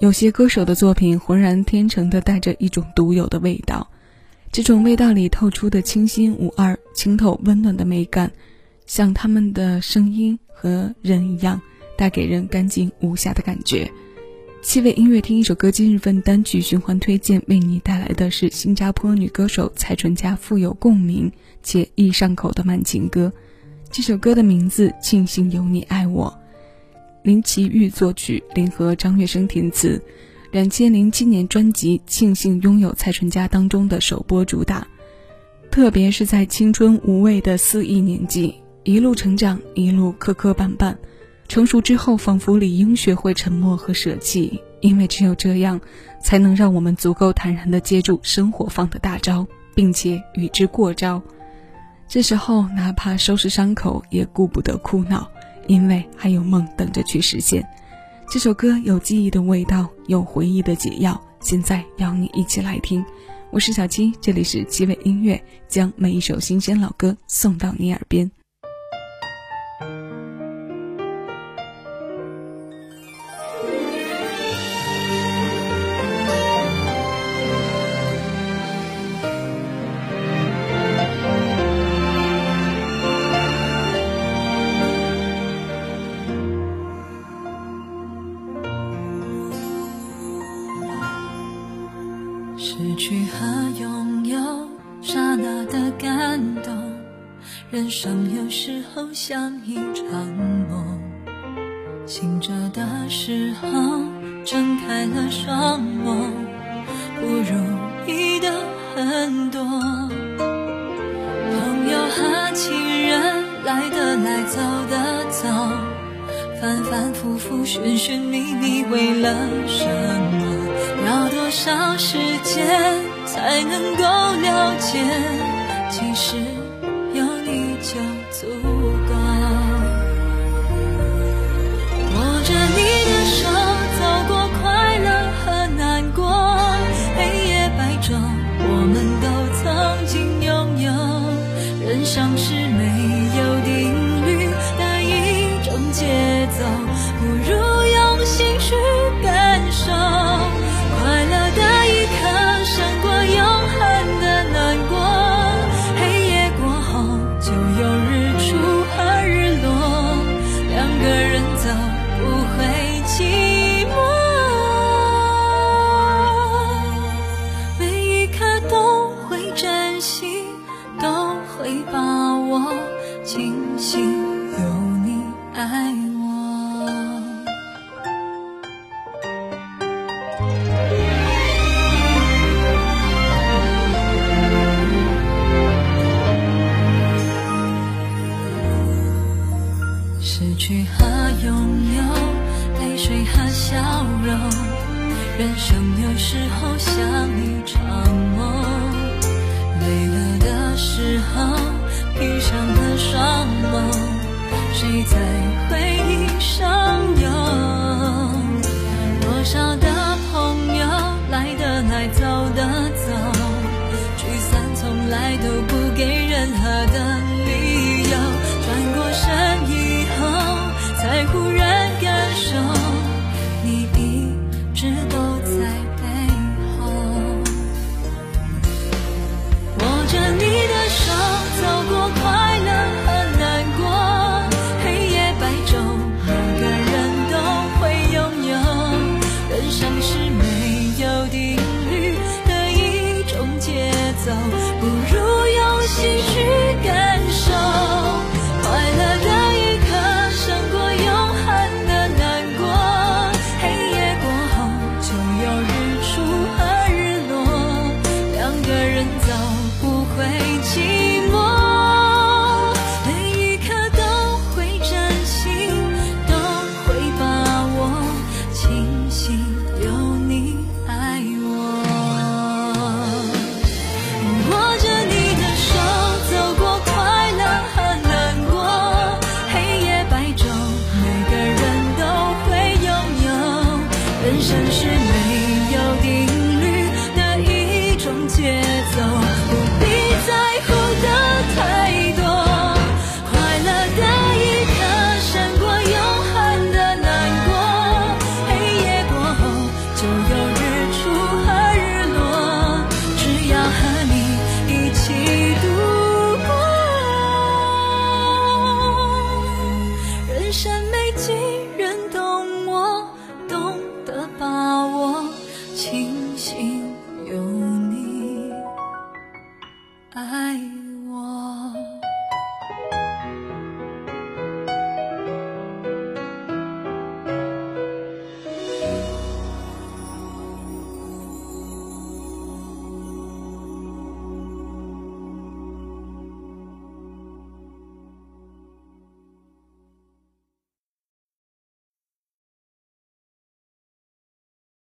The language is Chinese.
有些歌手的作品浑然天成的带着一种独有的味道，这种味道里透出的清新无二、清透温暖的美感，像他们的声音和人一样，带给人干净无瑕的感觉。七位音乐听一首歌，今日份单曲循环推荐为你带来的是新加坡女歌手蔡淳佳富有共鸣且易上口的慢情歌。这首歌的名字《庆幸有你爱我》。林奇玉作曲，联合张月生填词。两千零七年专辑《庆幸拥有蔡淳佳》当中的首播主打，特别是在青春无畏的肆意年纪，一路成长，一路磕磕绊绊，成熟之后，仿佛理应学会沉默和舍弃，因为只有这样，才能让我们足够坦然地接住生活放的大招，并且与之过招。这时候，哪怕收拾伤口，也顾不得哭闹。因为还有梦等着去实现，这首歌有记忆的味道，有回忆的解药。现在邀你一起来听，我是小七，这里是七味音乐，将每一首新鲜老歌送到你耳边。感动。人生有时候像一场梦，醒着的时候睁开了双眸，不如意的很多。朋友和情人来的来，走的走，反反复复，寻寻觅觅，为了什么？要多少时间才能够了解？其实有你就足会把我惊醒，有你爱我失去和拥有，泪水和笑容，人生有时候像一场梦。累了的时候，闭上了双眸，谁在回忆上游？多少的朋友，来的来，走的走，聚散从来都不给任何的生是。